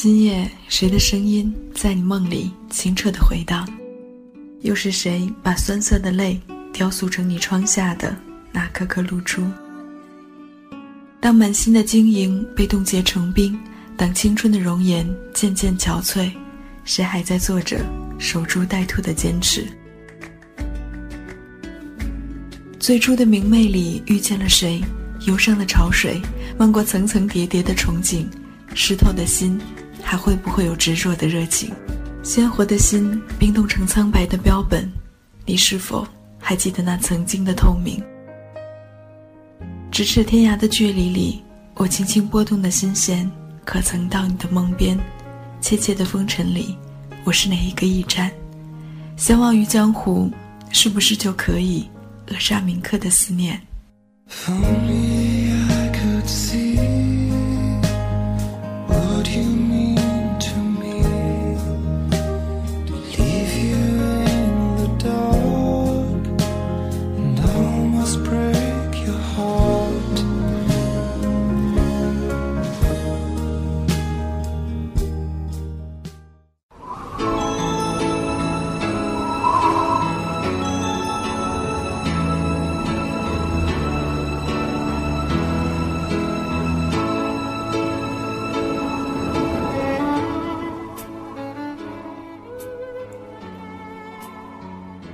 今夜谁的声音在你梦里清澈的回荡？又是谁把酸涩的泪雕塑成你窗下的那颗颗露珠？当满心的晶莹被冻结成冰，当青春的容颜渐渐憔悴，谁还在做着守株待兔的坚持？最初的明媚里遇见了谁？忧伤的潮水漫过层层叠叠的憧憬，湿透的心还会不会有执着的热情？鲜活的心冰冻成苍白的标本，你是否还记得那曾经的透明？咫尺天涯的距离里，我轻轻拨动的心弦，可曾到你的梦边？切切的风尘里，我是哪一个驿站？相忘于江湖，是不是就可以扼杀铭刻的思念？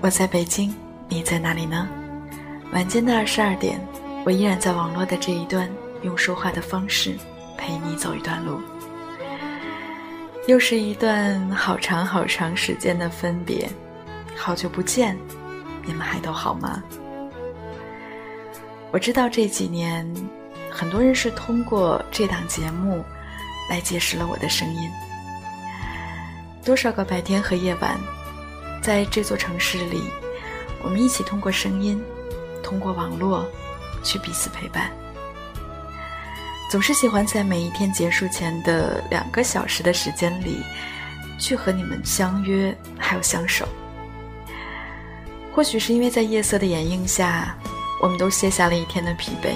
我在北京，你在哪里呢？晚间的二十二点，我依然在网络的这一端，用说话的方式陪你走一段路。又是一段好长好长时间的分别，好久不见，你们还都好吗？我知道这几年，很多人是通过这档节目来结识了我的声音。多少个白天和夜晚。在这座城市里，我们一起通过声音，通过网络，去彼此陪伴。总是喜欢在每一天结束前的两个小时的时间里，去和你们相约，还有相守。或许是因为在夜色的掩映下，我们都卸下了一天的疲惫，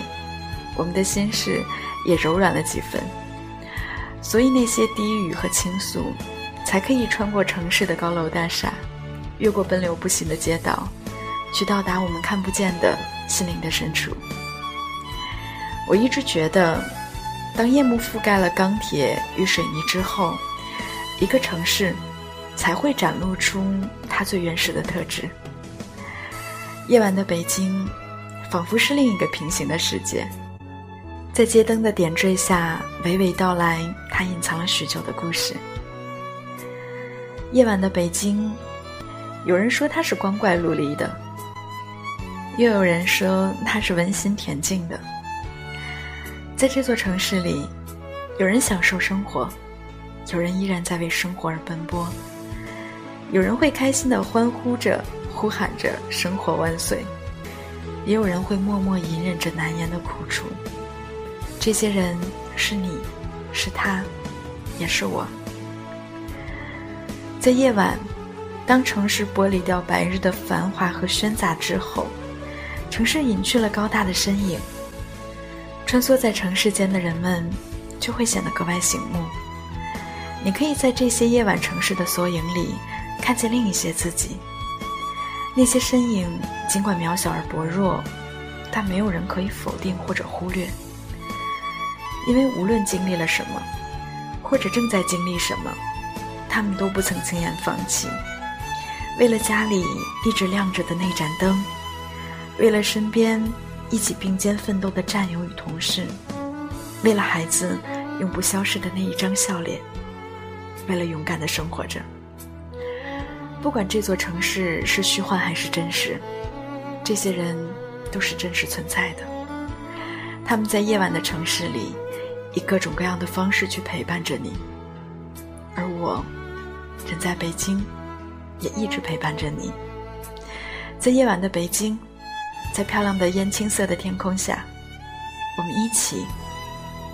我们的心事也柔软了几分，所以那些低语和倾诉，才可以穿过城市的高楼大厦。越过奔流不息的街道，去到达我们看不见的心灵的深处。我一直觉得，当夜幕覆盖了钢铁与水泥之后，一个城市才会展露出它最原始的特质。夜晚的北京，仿佛是另一个平行的世界，在街灯的点缀下，娓娓道来它隐藏了许久的故事。夜晚的北京。有人说他是光怪陆离的，又有人说他是温馨恬静的。在这座城市里，有人享受生活，有人依然在为生活而奔波，有人会开心的欢呼着、呼喊着“生活万岁”，也有人会默默隐忍着难言的苦楚。这些人是你，是他，也是我。在夜晚。当城市剥离掉白日的繁华和喧杂之后，城市隐去了高大的身影。穿梭在城市间的人们，就会显得格外醒目。你可以在这些夜晚城市的缩影里，看见另一些自己。那些身影尽管渺小而薄弱，但没有人可以否定或者忽略，因为无论经历了什么，或者正在经历什么，他们都不曾轻言放弃。为了家里一直亮着的那盏灯，为了身边一起并肩奋斗的战友与同事，为了孩子永不消失的那一张笑脸，为了勇敢的生活着。不管这座城市是虚幻还是真实，这些人都是真实存在的。他们在夜晚的城市里，以各种各样的方式去陪伴着你，而我，人在北京。也一直陪伴着你，在夜晚的北京，在漂亮的烟青色的天空下，我们一起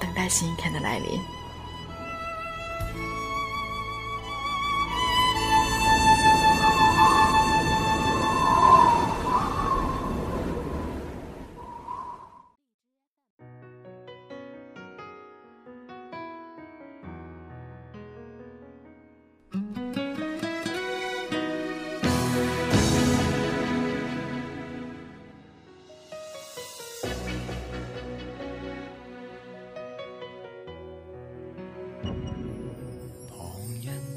等待新一天的来临。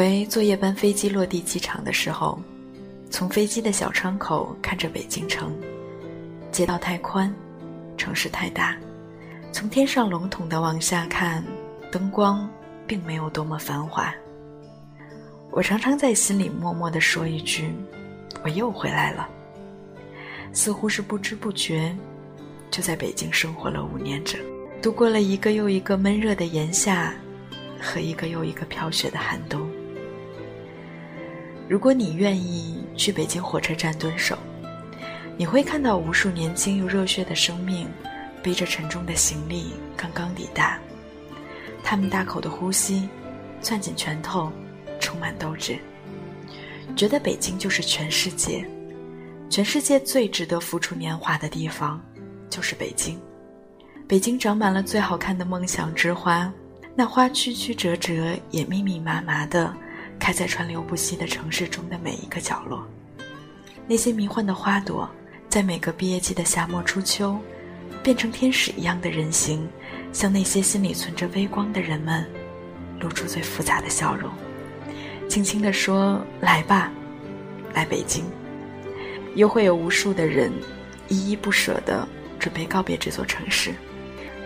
回坐夜班飞机落地机场的时候，从飞机的小窗口看着北京城，街道太宽，城市太大，从天上笼统的往下看，灯光并没有多么繁华。我常常在心里默默地说一句：“我又回来了。”似乎是不知不觉，就在北京生活了五年整，度过了一个又一个闷热的炎夏。和一个又一个飘雪的寒冬。如果你愿意去北京火车站蹲守，你会看到无数年轻又热血的生命，背着沉重的行李刚刚抵达。他们大口的呼吸，攥紧拳头，充满斗志，觉得北京就是全世界，全世界最值得付出年华的地方，就是北京。北京长满了最好看的梦想之花。那花曲曲折折，也密密麻麻的开在川流不息的城市中的每一个角落。那些迷幻的花朵，在每个毕业季的夏末初秋，变成天使一样的人形，向那些心里存着微光的人们，露出最复杂的笑容。轻轻地说：“来吧，来北京。”又会有无数的人依依不舍地准备告别这座城市，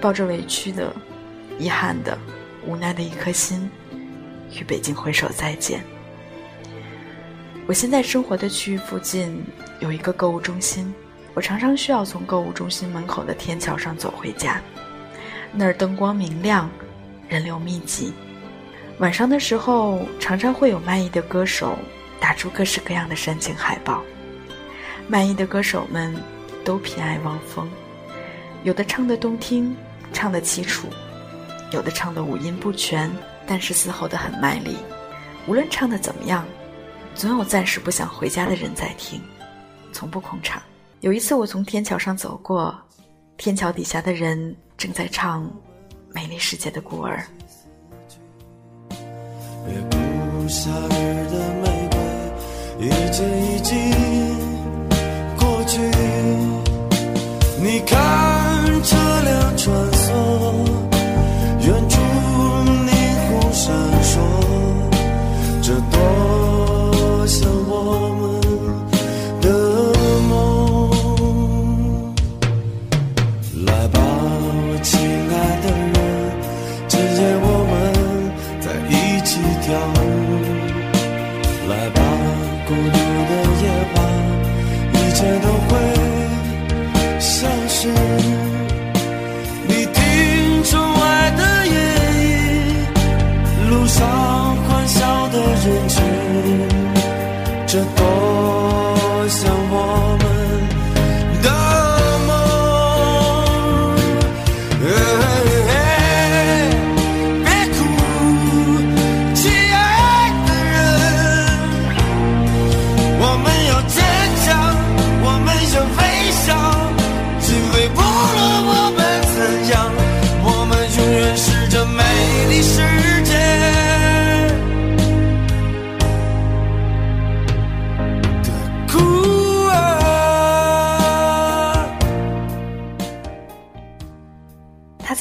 抱着委屈的、遗憾的、无奈的一颗心，与北京挥手再见。我现在生活的区域附近有一个购物中心，我常常需要从购物中心门口的天桥上走回家。那儿灯光明亮，人流密集。晚上的时候，常常会有卖艺的歌手打出各式各样的煽情海报。卖艺的歌手们都偏爱汪峰，有的唱得动听，唱得凄楚；有的唱得五音不全，但是嘶吼得很卖力。无论唱得怎么样。总有暂时不想回家的人在听，从不空场。有一次，我从天桥上走过，天桥底下的人正在唱《美丽世界的孤儿》。夏日的玫瑰，一季一季过去。你看车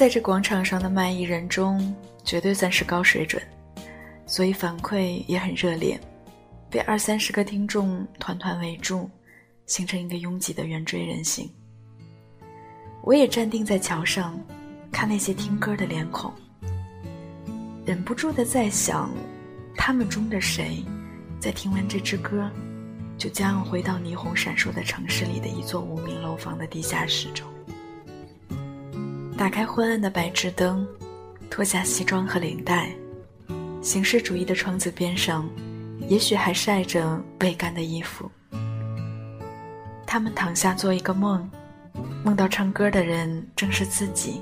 在这广场上的卖艺人中，绝对算是高水准，所以反馈也很热烈，被二三十个听众团团围住，形成一个拥挤的圆锥人形。我也站定在桥上，看那些听歌的脸孔，忍不住的在想，他们中的谁，在听完这支歌，就将要回到霓虹闪烁的城市里的一座无名楼房的地下室中。打开昏暗的白炽灯，脱下西装和领带，形式主义的窗子边上，也许还晒着未干的衣服。他们躺下做一个梦，梦到唱歌的人正是自己，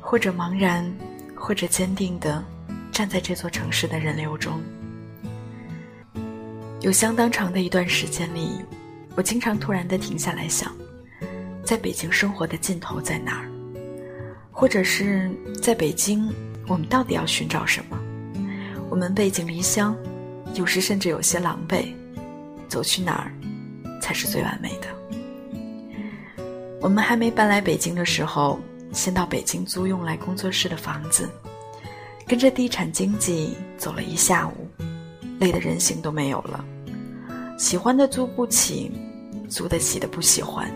或者茫然，或者坚定地站在这座城市的人流中。有相当长的一段时间里，我经常突然地停下来想，在北京生活的尽头在哪儿？或者是在北京，我们到底要寻找什么？我们背井离乡，有时甚至有些狼狈，走去哪儿才是最完美的？我们还没搬来北京的时候，先到北京租用来工作室的房子，跟着地产经纪走了一下午，累得人形都没有了。喜欢的租不起，租得起的不喜欢。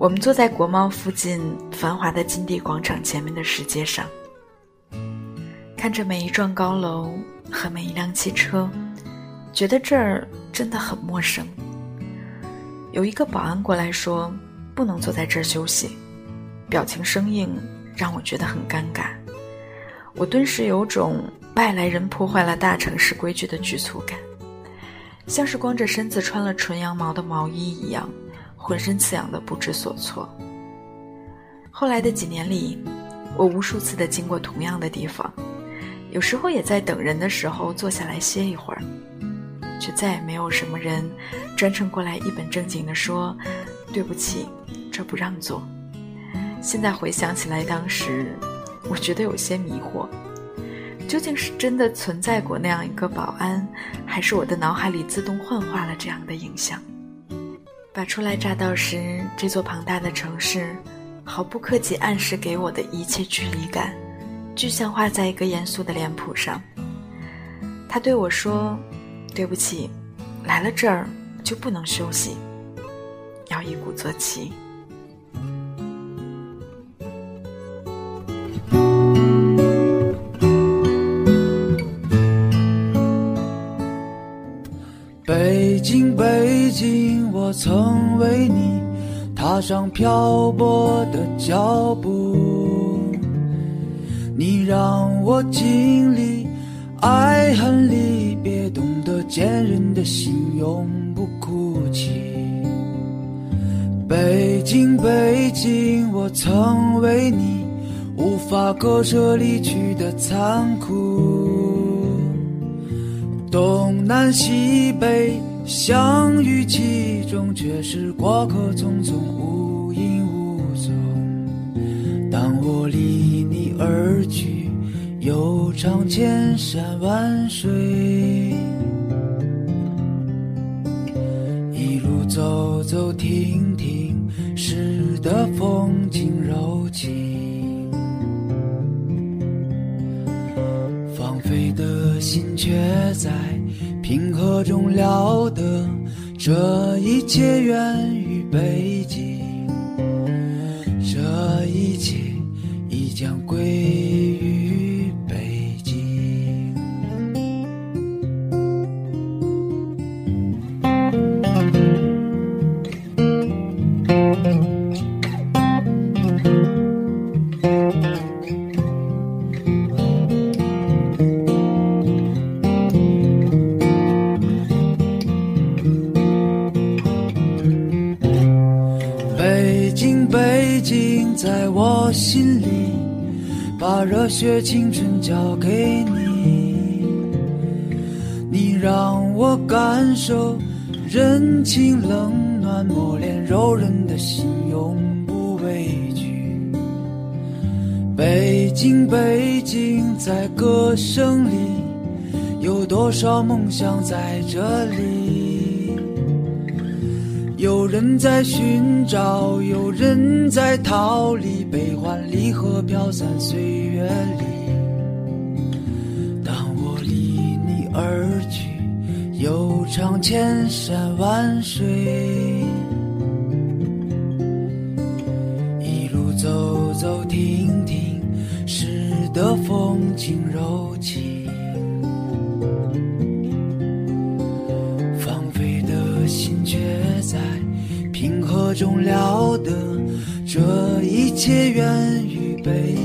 我们坐在国贸附近繁华的金地广场前面的石阶上，看着每一幢高楼和每一辆汽车，觉得这儿真的很陌生。有一个保安过来说：“不能坐在这儿休息。”表情生硬，让我觉得很尴尬。我顿时有种外来人破坏了大城市规矩的局促感，像是光着身子穿了纯羊毛的毛衣一样。浑身刺痒的不知所措。后来的几年里，我无数次的经过同样的地方，有时候也在等人的时候坐下来歇一会儿，却再也没有什么人专程过来一本正经的说：“对不起，这不让座。”现在回想起来，当时我觉得有些迷惑，究竟是真的存在过那样一个保安，还是我的脑海里自动幻化了这样的影像？把初来乍到时这座庞大的城市，毫不客气暗示给我的一切距离感，具象化在一个严肃的脸谱上。他对我说：“对不起，来了这儿就不能休息，要一鼓作气。”我曾为你踏上漂泊的脚步，你让我经历。爱恨离别，懂得坚韧的心，永不哭泣。北京，北京，我曾为你无法割舍离去的残酷。东南西北相遇其中，却是过客匆匆，无影无踪。当我离你而去。悠长千山万水，一路走走停停，使得风景柔情。放飞的心却在平和中了，这一切源于北京，这一切已将归里把热血青春交给你，你让我感受人情冷暖，磨练柔韧的心，永不畏惧。北京，北京，在歌声里，有多少梦想在这里？有人在寻找，有人在逃离，悲欢离合飘散岁月里。当我离你而去，悠长千山万水，一路走走停停，使得风景柔情。终了得，这一切源于悲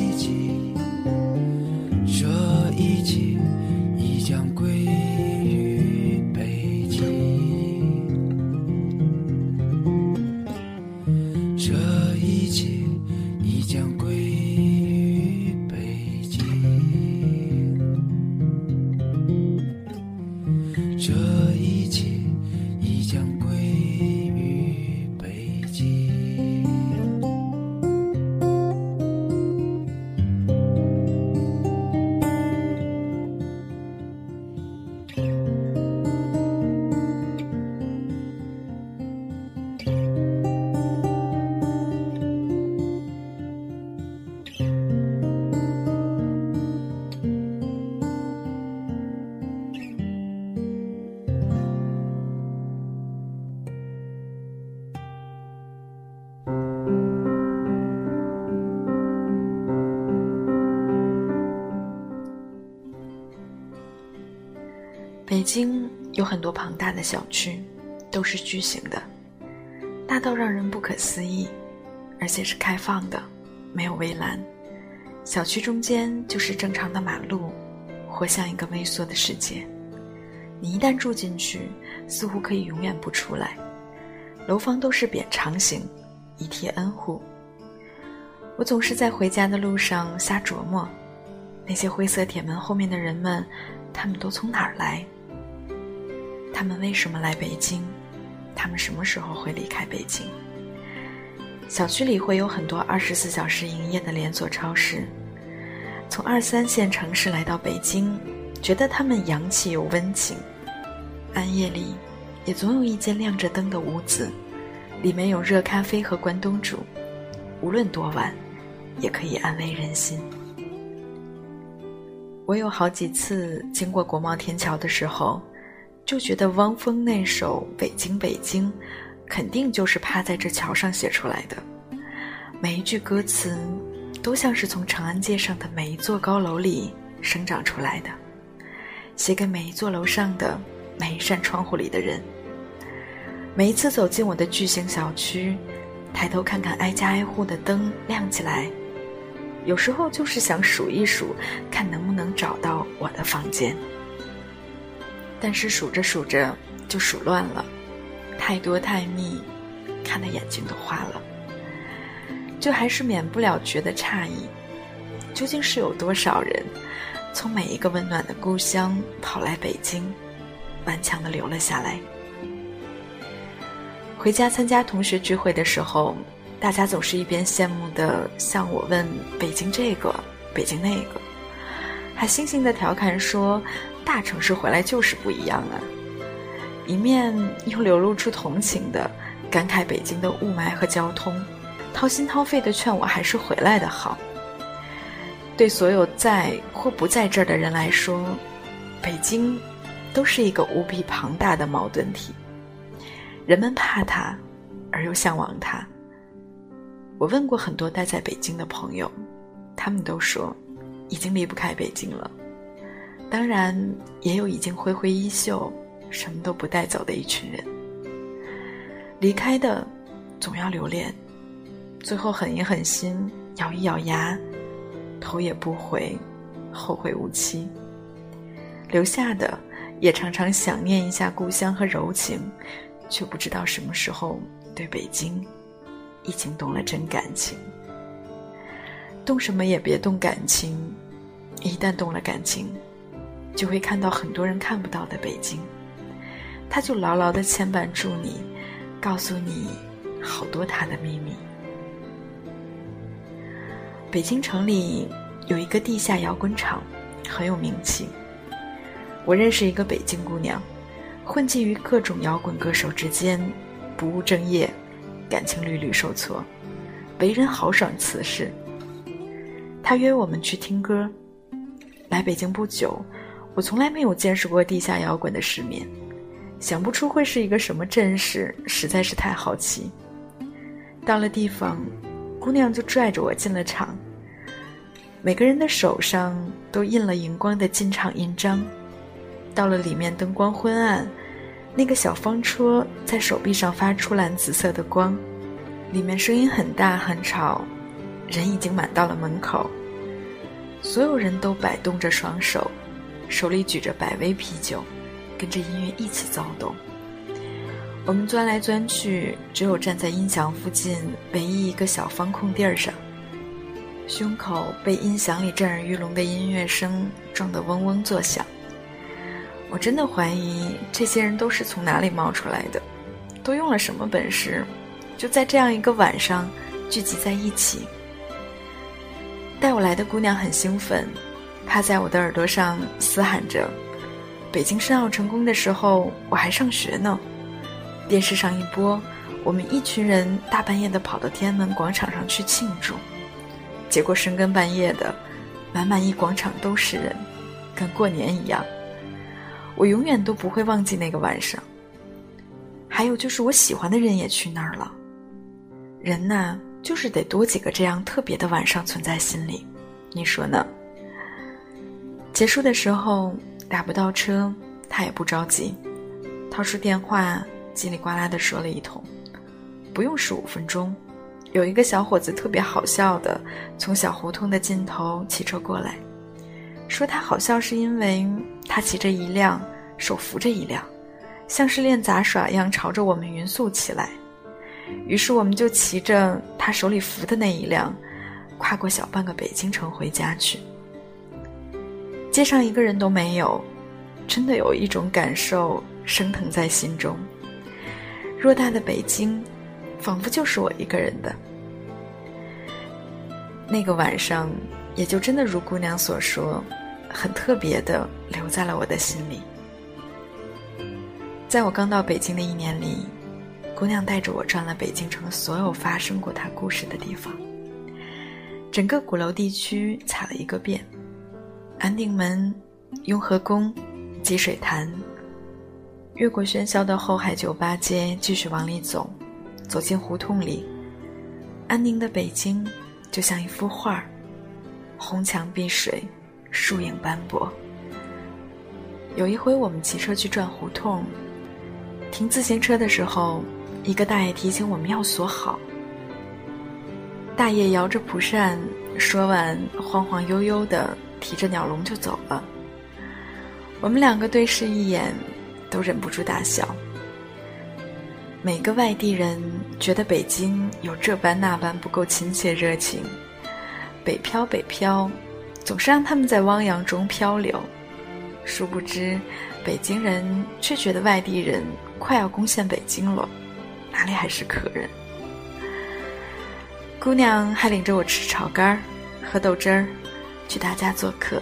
北京有很多庞大的小区，都是巨型的，大到让人不可思议，而且是开放的，没有围栏。小区中间就是正常的马路，活像一个微缩的世界。你一旦住进去，似乎可以永远不出来。楼房都是扁长形，一梯 N 户。我总是在回家的路上瞎琢磨，那些灰色铁门后面的人们，他们都从哪儿来？他们为什么来北京？他们什么时候会离开北京？小区里会有很多二十四小时营业的连锁超市。从二三线城市来到北京，觉得他们洋气又温情。暗夜里，也总有一间亮着灯的屋子，里面有热咖啡和关东煮，无论多晚，也可以安慰人心。我有好几次经过国贸天桥的时候，就觉得汪峰那首《北京北京》，肯定就是趴在这桥上写出来的。每一句歌词，都像是从长安街上的每一座高楼里生长出来的，写给每一座楼上的每一扇窗户里的人。每一次走进我的巨型小区，抬头看看挨家挨户的灯亮起来。有时候就是想数一数，看能不能找到我的房间。但是数着数着就数乱了，太多太密，看得眼睛都花了。就还是免不了觉得诧异，究竟是有多少人，从每一个温暖的故乡跑来北京，顽强的留了下来。回家参加同学聚会的时候。大家总是一边羡慕的向我问北京这个，北京那个，还悻悻的调侃说：“大城市回来就是不一样啊。”一面又流露出同情的感慨北京的雾霾和交通，掏心掏肺的劝我还是回来的好。对所有在或不在这儿的人来说，北京都是一个无比庞大的矛盾体，人们怕它，而又向往它。我问过很多待在北京的朋友，他们都说已经离不开北京了。当然，也有已经挥挥衣袖、什么都不带走的一群人。离开的总要留恋，最后狠一狠心，咬一咬牙，头也不回，后会无期。留下的也常常想念一下故乡和柔情，却不知道什么时候对北京。已经动了真感情，动什么也别动感情，一旦动了感情，就会看到很多人看不到的北京，他就牢牢的牵绊住你，告诉你好多他的秘密。北京城里有一个地下摇滚场，很有名气。我认识一个北京姑娘，混迹于各种摇滚歌手之间，不务正业。感情屡屡受挫，为人豪爽辞世。他约我们去听歌。来北京不久，我从来没有见识过地下摇滚的世面，想不出会是一个什么阵势，实在是太好奇。到了地方，姑娘就拽着我进了场。每个人的手上都印了荧光的进场印章。到了里面，灯光昏暗。那个小方车在手臂上发出蓝紫色的光，里面声音很大很吵，人已经满到了门口。所有人都摆动着双手，手里举着百威啤酒，跟着音乐一起躁动。我们钻来钻去，只有站在音响附近唯一一个小方空地儿上，胸口被音响里震耳欲聋的音乐声撞得嗡嗡作响。我真的怀疑这些人都是从哪里冒出来的，都用了什么本事，就在这样一个晚上聚集在一起。带我来的姑娘很兴奋，趴在我的耳朵上嘶喊着：“北京申奥成功的时候，我还上学呢。”电视上一播，我们一群人大半夜的跑到天安门广场上去庆祝，结果深更半夜的，满满一广场都是人，跟过年一样。我永远都不会忘记那个晚上。还有就是我喜欢的人也去那儿了。人呐，就是得多几个这样特别的晚上存在心里，你说呢？结束的时候打不到车，他也不着急，掏出电话叽里呱啦的说了一通，不用十五分钟，有一个小伙子特别好笑的从小胡同的尽头骑车过来。说他好笑是因为他骑着一辆，手扶着一辆，像是练杂耍一样朝着我们匀速骑来。于是我们就骑着他手里扶的那一辆，跨过小半个北京城回家去。街上一个人都没有，真的有一种感受升腾在心中。偌大的北京，仿佛就是我一个人的。那个晚上。也就真的如姑娘所说，很特别的留在了我的心里。在我刚到北京的一年里，姑娘带着我转了北京城所有发生过她故事的地方，整个鼓楼地区踩了一个遍。安定门、雍和宫、积水潭，越过喧嚣的后海酒吧街，继续往里走，走进胡同里。安宁的北京，就像一幅画红墙碧水，树影斑驳。有一回，我们骑车去转胡同，停自行车的时候，一个大爷提醒我们要锁好。大爷摇着蒲扇，说完，晃晃悠悠的提着鸟笼就走了。我们两个对视一眼，都忍不住大笑。每个外地人觉得北京有这般那般不够亲切热情，北漂北漂，总是让他们在汪洋中漂流。殊不知，北京人却觉得外地人快要攻陷北京了，哪里还是客人？姑娘还领着我吃炒肝儿、喝豆汁儿，去他家做客，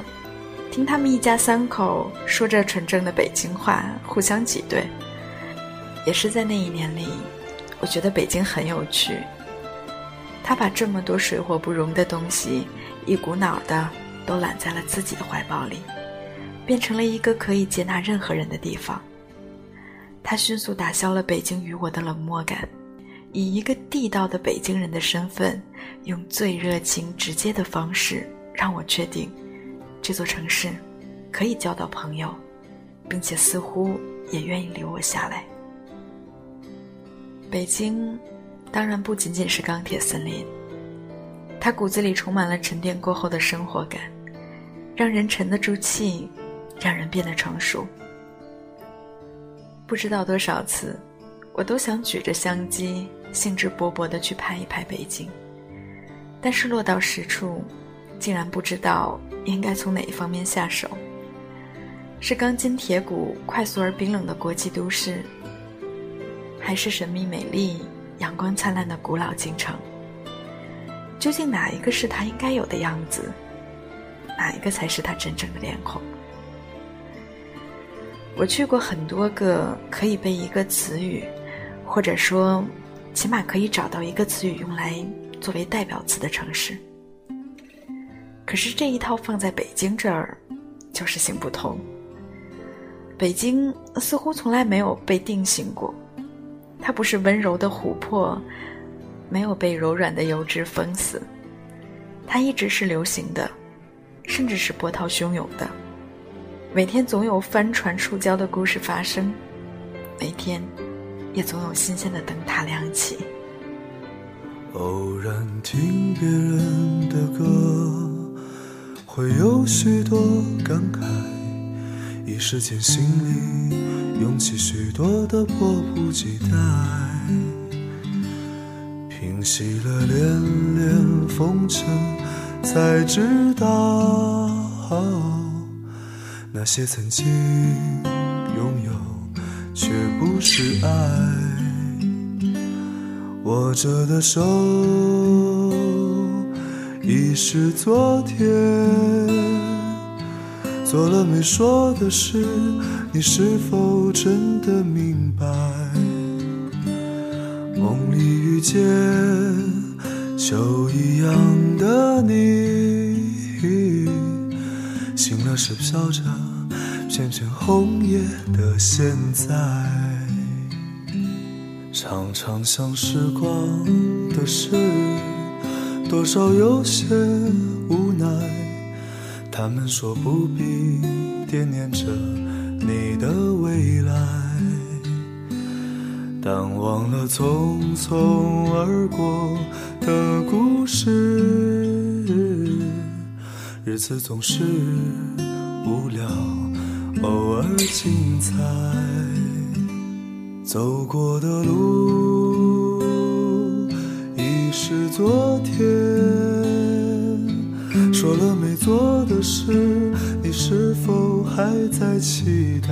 听他们一家三口说着纯正的北京话，互相挤兑。也是在那一年里，我觉得北京很有趣。他把这么多水火不容的东西，一股脑的都揽在了自己的怀抱里，变成了一个可以接纳任何人的地方。他迅速打消了北京与我的冷漠感。以一个地道的北京人的身份，用最热情直接的方式，让我确定，这座城市可以交到朋友，并且似乎也愿意留我下来。北京，当然不仅仅是钢铁森林，它骨子里充满了沉淀过后的生活感，让人沉得住气，让人变得成熟。不知道多少次，我都想举着相机。兴致勃勃地去拍一拍北京，但是落到实处，竟然不知道应该从哪一方面下手。是钢筋铁骨、快速而冰冷的国际都市，还是神秘美丽、阳光灿烂的古老京城？究竟哪一个是他应该有的样子？哪一个才是他真正的脸孔？我去过很多个可以被一个词语，或者说。起码可以找到一个词语用来作为代表词的城市。可是这一套放在北京这儿，就是行不通。北京似乎从来没有被定型过，它不是温柔的琥珀，没有被柔软的油脂封死，它一直是流行的，甚至是波涛汹涌的。每天总有帆船触礁的故事发生，每天。也总有新鲜的灯塔亮起。偶然听别人的歌，会有许多感慨，一时间心里涌起许多的迫不及待。平息了连连风尘，才知道那些曾经拥有。却不是爱，握着的手已是昨天，做了没说的事，你是否真的明白？梦里遇见秋一样的你，醒了时飘着。片片红叶的现在，常常想时光的事，多少有些无奈。他们说不必惦念着你的未来，但忘了匆匆而过的故事，日子总是无聊。偶尔精彩，走过的路昨天。说了没做的事，你是否还在期待？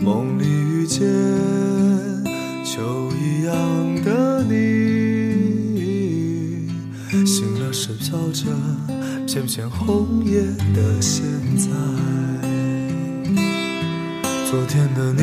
梦里遇见秋一样的你，醒了时飘着。片片红叶的现在，昨天的你，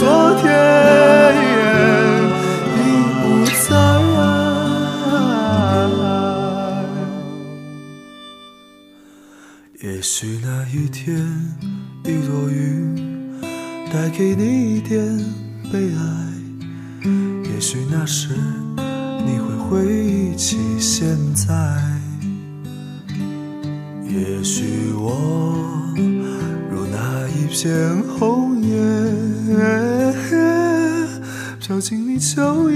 给你一点悲哀，也许那时你会回忆起现在，也许我如那一片红叶，飘进你秋